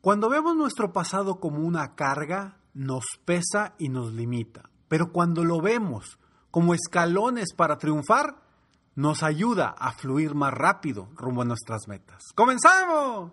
Cuando vemos nuestro pasado como una carga, nos pesa y nos limita. Pero cuando lo vemos como escalones para triunfar, nos ayuda a fluir más rápido rumbo a nuestras metas. ¡Comenzamos!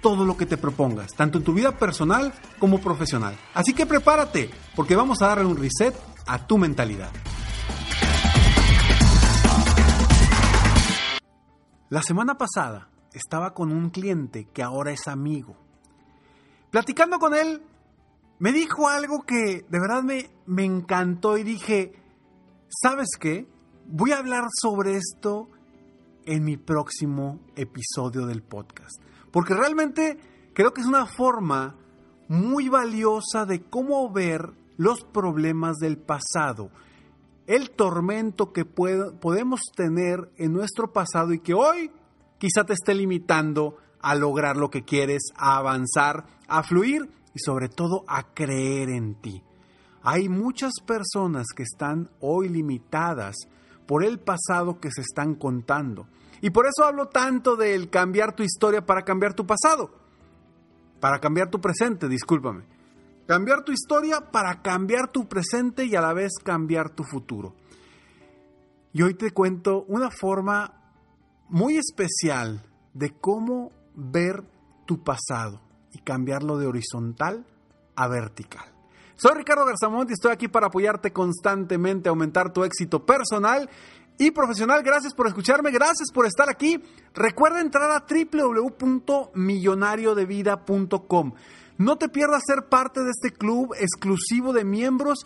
todo lo que te propongas, tanto en tu vida personal como profesional. Así que prepárate, porque vamos a darle un reset a tu mentalidad. La semana pasada estaba con un cliente que ahora es amigo. Platicando con él, me dijo algo que de verdad me, me encantó y dije, ¿sabes qué? Voy a hablar sobre esto en mi próximo episodio del podcast. Porque realmente creo que es una forma muy valiosa de cómo ver los problemas del pasado, el tormento que podemos tener en nuestro pasado y que hoy quizá te esté limitando a lograr lo que quieres, a avanzar, a fluir y sobre todo a creer en ti. Hay muchas personas que están hoy limitadas por el pasado que se están contando. Y por eso hablo tanto del cambiar tu historia para cambiar tu pasado. Para cambiar tu presente, discúlpame. Cambiar tu historia para cambiar tu presente y a la vez cambiar tu futuro. Y hoy te cuento una forma muy especial de cómo ver tu pasado y cambiarlo de horizontal a vertical. Soy Ricardo Garzamont y estoy aquí para apoyarte constantemente aumentar tu éxito personal y profesional. Gracias por escucharme, gracias por estar aquí. Recuerda entrar a www.millonariodevida.com. No te pierdas ser parte de este club exclusivo de miembros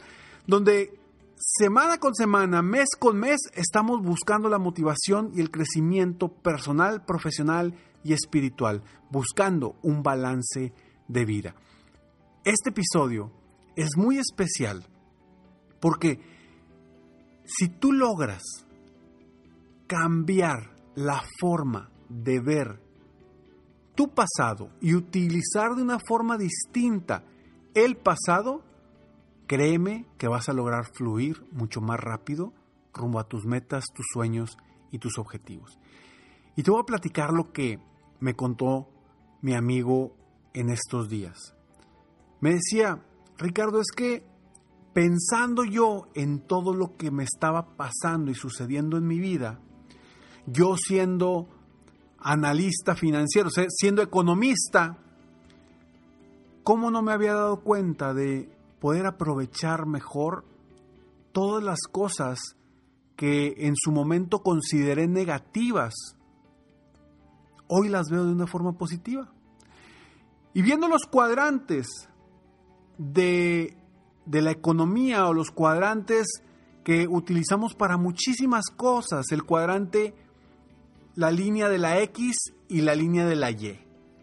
donde semana con semana, mes con mes, estamos buscando la motivación y el crecimiento personal, profesional y espiritual, buscando un balance de vida. Este episodio es muy especial porque si tú logras cambiar la forma de ver tu pasado y utilizar de una forma distinta el pasado, créeme que vas a lograr fluir mucho más rápido rumbo a tus metas, tus sueños y tus objetivos. Y te voy a platicar lo que me contó mi amigo en estos días. Me decía, Ricardo, es que pensando yo en todo lo que me estaba pasando y sucediendo en mi vida, yo siendo analista financiero, siendo economista, ¿cómo no me había dado cuenta de poder aprovechar mejor todas las cosas que en su momento consideré negativas? Hoy las veo de una forma positiva. Y viendo los cuadrantes de, de la economía o los cuadrantes que utilizamos para muchísimas cosas, el cuadrante la línea de la X y la línea de la Y.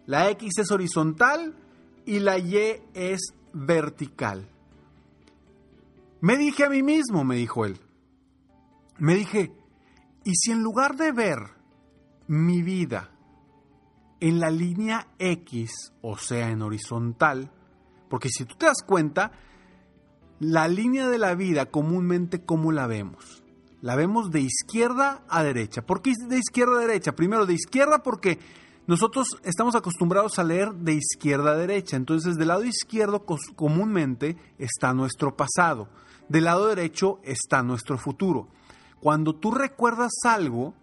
La X es horizontal y la Y es vertical. Me dije a mí mismo, me dijo él, me dije, ¿y si en lugar de ver mi vida en la línea X, o sea, en horizontal, porque si tú te das cuenta, la línea de la vida comúnmente, ¿cómo la vemos? La vemos de izquierda a derecha. ¿Por qué de izquierda a derecha? Primero de izquierda porque nosotros estamos acostumbrados a leer de izquierda a derecha. Entonces del lado izquierdo comúnmente está nuestro pasado. Del lado derecho está nuestro futuro. Cuando tú recuerdas algo,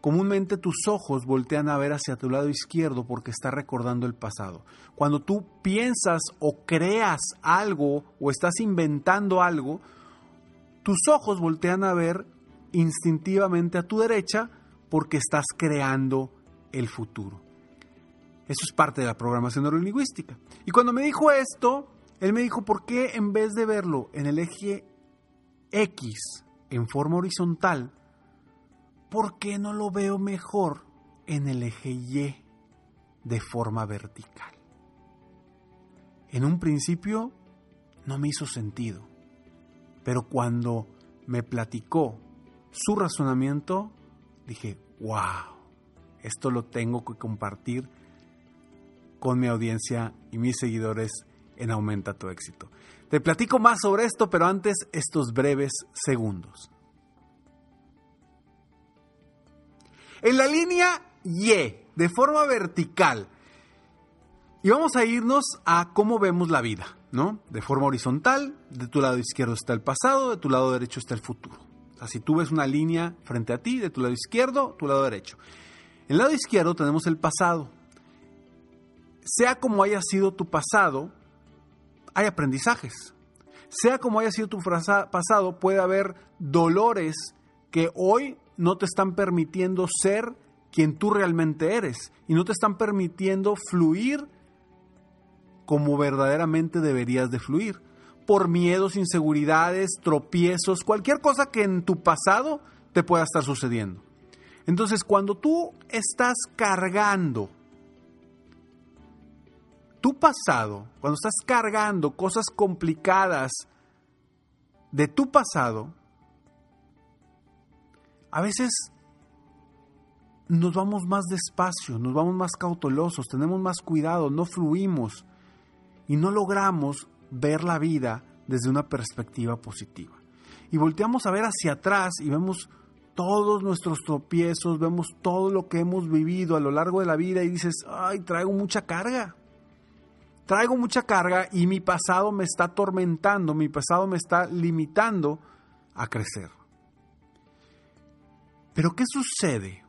comúnmente tus ojos voltean a ver hacia tu lado izquierdo porque está recordando el pasado. Cuando tú piensas o creas algo o estás inventando algo, tus ojos voltean a ver instintivamente a tu derecha porque estás creando el futuro. Eso es parte de la programación neurolingüística. Y cuando me dijo esto, él me dijo, ¿por qué en vez de verlo en el eje X en forma horizontal, ¿por qué no lo veo mejor en el eje Y de forma vertical. En un principio no me hizo sentido, pero cuando me platicó su razonamiento, dije, wow, esto lo tengo que compartir con mi audiencia y mis seguidores en Aumenta tu éxito. Te platico más sobre esto, pero antes estos breves segundos. En la línea Y, de forma vertical, y vamos a irnos a cómo vemos la vida, ¿no? De forma horizontal, de tu lado izquierdo está el pasado, de tu lado derecho está el futuro. Si tú ves una línea frente a ti, de tu lado izquierdo, tu lado derecho. En el lado izquierdo tenemos el pasado. Sea como haya sido tu pasado, hay aprendizajes. Sea como haya sido tu pasado, puede haber dolores que hoy no te están permitiendo ser quien tú realmente eres y no te están permitiendo fluir como verdaderamente deberías de fluir, por miedos, inseguridades, tropiezos, cualquier cosa que en tu pasado te pueda estar sucediendo. Entonces, cuando tú estás cargando tu pasado, cuando estás cargando cosas complicadas de tu pasado, a veces nos vamos más despacio, nos vamos más cautelosos, tenemos más cuidado, no fluimos y no logramos ver la vida desde una perspectiva positiva. Y volteamos a ver hacia atrás y vemos todos nuestros tropiezos, vemos todo lo que hemos vivido a lo largo de la vida y dices, ay, traigo mucha carga. Traigo mucha carga y mi pasado me está atormentando, mi pasado me está limitando a crecer. Pero ¿qué sucede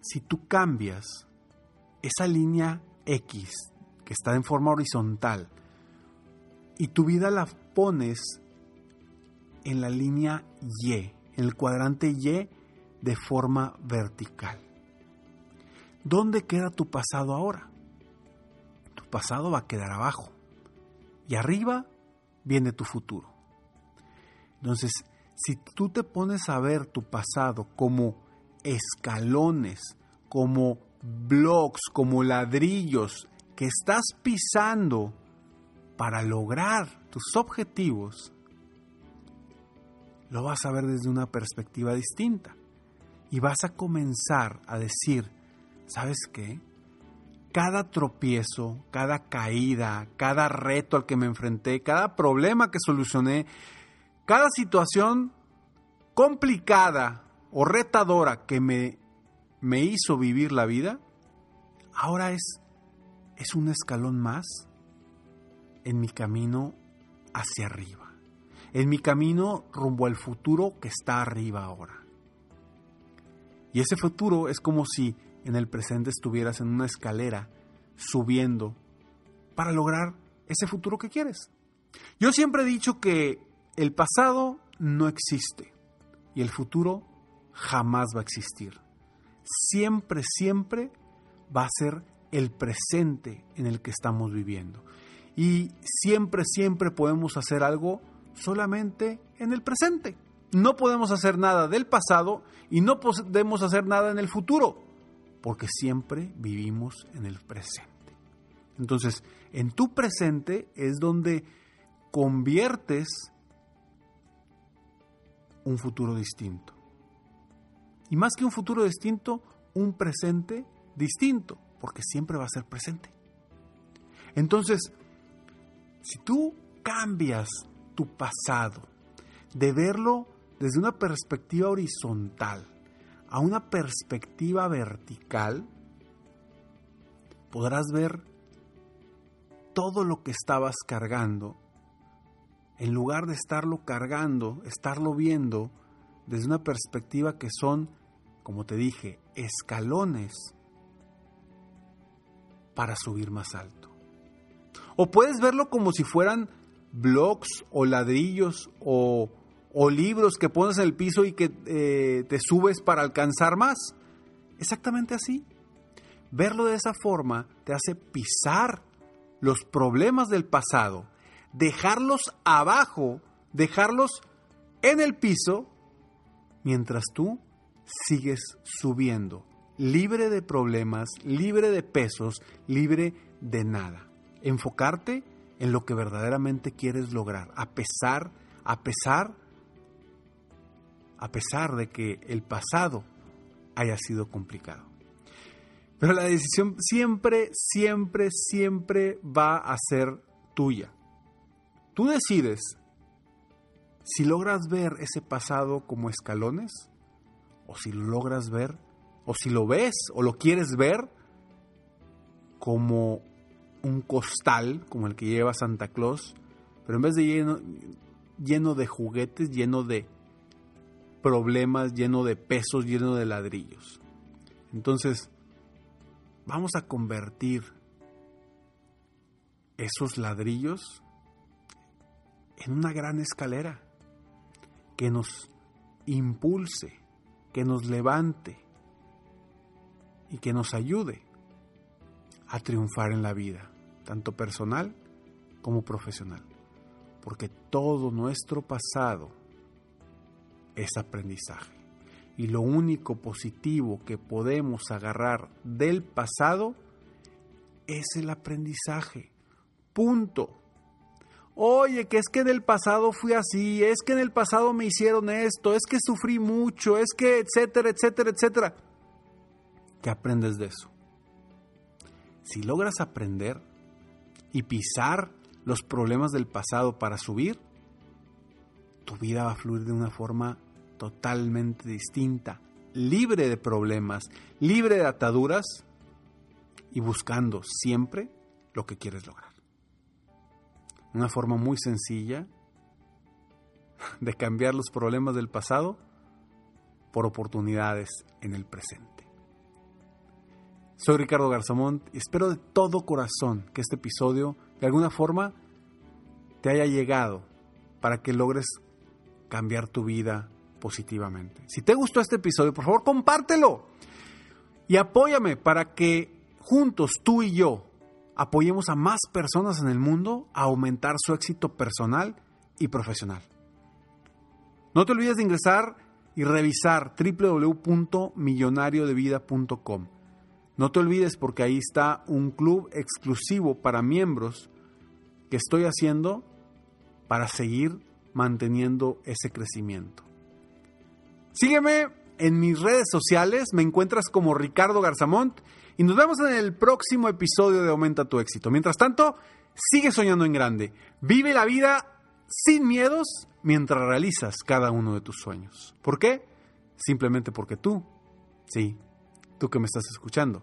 si tú cambias esa línea X que está en forma horizontal, y tu vida la pones en la línea Y, en el cuadrante Y de forma vertical. ¿Dónde queda tu pasado ahora? Tu pasado va a quedar abajo y arriba viene tu futuro. Entonces, si tú te pones a ver tu pasado como escalones, como bloques, como ladrillos que estás pisando para lograr tus objetivos, lo vas a ver desde una perspectiva distinta. Y vas a comenzar a decir, ¿sabes qué? Cada tropiezo, cada caída, cada reto al que me enfrenté, cada problema que solucioné, cada situación complicada o retadora que me, me hizo vivir la vida, ahora es es un escalón más en mi camino hacia arriba, en mi camino rumbo al futuro que está arriba ahora. Y ese futuro es como si en el presente estuvieras en una escalera subiendo para lograr ese futuro que quieres. Yo siempre he dicho que el pasado no existe y el futuro jamás va a existir. Siempre, siempre va a ser el presente en el que estamos viviendo. Y siempre, siempre podemos hacer algo solamente en el presente. No podemos hacer nada del pasado y no podemos hacer nada en el futuro, porque siempre vivimos en el presente. Entonces, en tu presente es donde conviertes un futuro distinto. Y más que un futuro distinto, un presente distinto porque siempre va a ser presente. Entonces, si tú cambias tu pasado de verlo desde una perspectiva horizontal a una perspectiva vertical, podrás ver todo lo que estabas cargando, en lugar de estarlo cargando, estarlo viendo desde una perspectiva que son, como te dije, escalones para subir más alto. O puedes verlo como si fueran blocks o ladrillos o, libros que pones en el piso y que eh, te subes para alcanzar más. Exactamente así. Verlo de esa forma te hace pisar los problemas del pasado, dejarlos abajo, dejarlos en el piso, mientras tú sigues subiendo libre de problemas, libre de pesos, libre de nada. Enfocarte en lo que verdaderamente quieres lograr, a pesar, a pesar, a pesar de que el pasado haya sido complicado. Pero la decisión siempre, siempre, siempre va a ser tuya. Tú decides si logras ver ese pasado como escalones o si lo logras ver o si lo ves o lo quieres ver como un costal, como el que lleva Santa Claus, pero en vez de lleno, lleno de juguetes, lleno de problemas, lleno de pesos, lleno de ladrillos. Entonces, vamos a convertir esos ladrillos en una gran escalera que nos impulse, que nos levante y que nos ayude a triunfar en la vida, tanto personal como profesional. Porque todo nuestro pasado es aprendizaje. Y lo único positivo que podemos agarrar del pasado es el aprendizaje. Punto. Oye, que es que en el pasado fui así, es que en el pasado me hicieron esto, es que sufrí mucho, es que etcétera, etcétera, etcétera. ¿Qué aprendes de eso? Si logras aprender y pisar los problemas del pasado para subir, tu vida va a fluir de una forma totalmente distinta, libre de problemas, libre de ataduras y buscando siempre lo que quieres lograr. Una forma muy sencilla de cambiar los problemas del pasado por oportunidades en el presente. Soy Ricardo Garzamont y espero de todo corazón que este episodio de alguna forma te haya llegado para que logres cambiar tu vida positivamente. Si te gustó este episodio, por favor, compártelo y apóyame para que juntos tú y yo apoyemos a más personas en el mundo a aumentar su éxito personal y profesional. No te olvides de ingresar y revisar www.millonariodevida.com no te olvides porque ahí está un club exclusivo para miembros que estoy haciendo para seguir manteniendo ese crecimiento. Sígueme en mis redes sociales, me encuentras como Ricardo Garzamont y nos vemos en el próximo episodio de Aumenta tu éxito. Mientras tanto, sigue soñando en grande. Vive la vida sin miedos mientras realizas cada uno de tus sueños. ¿Por qué? Simplemente porque tú, sí, tú que me estás escuchando,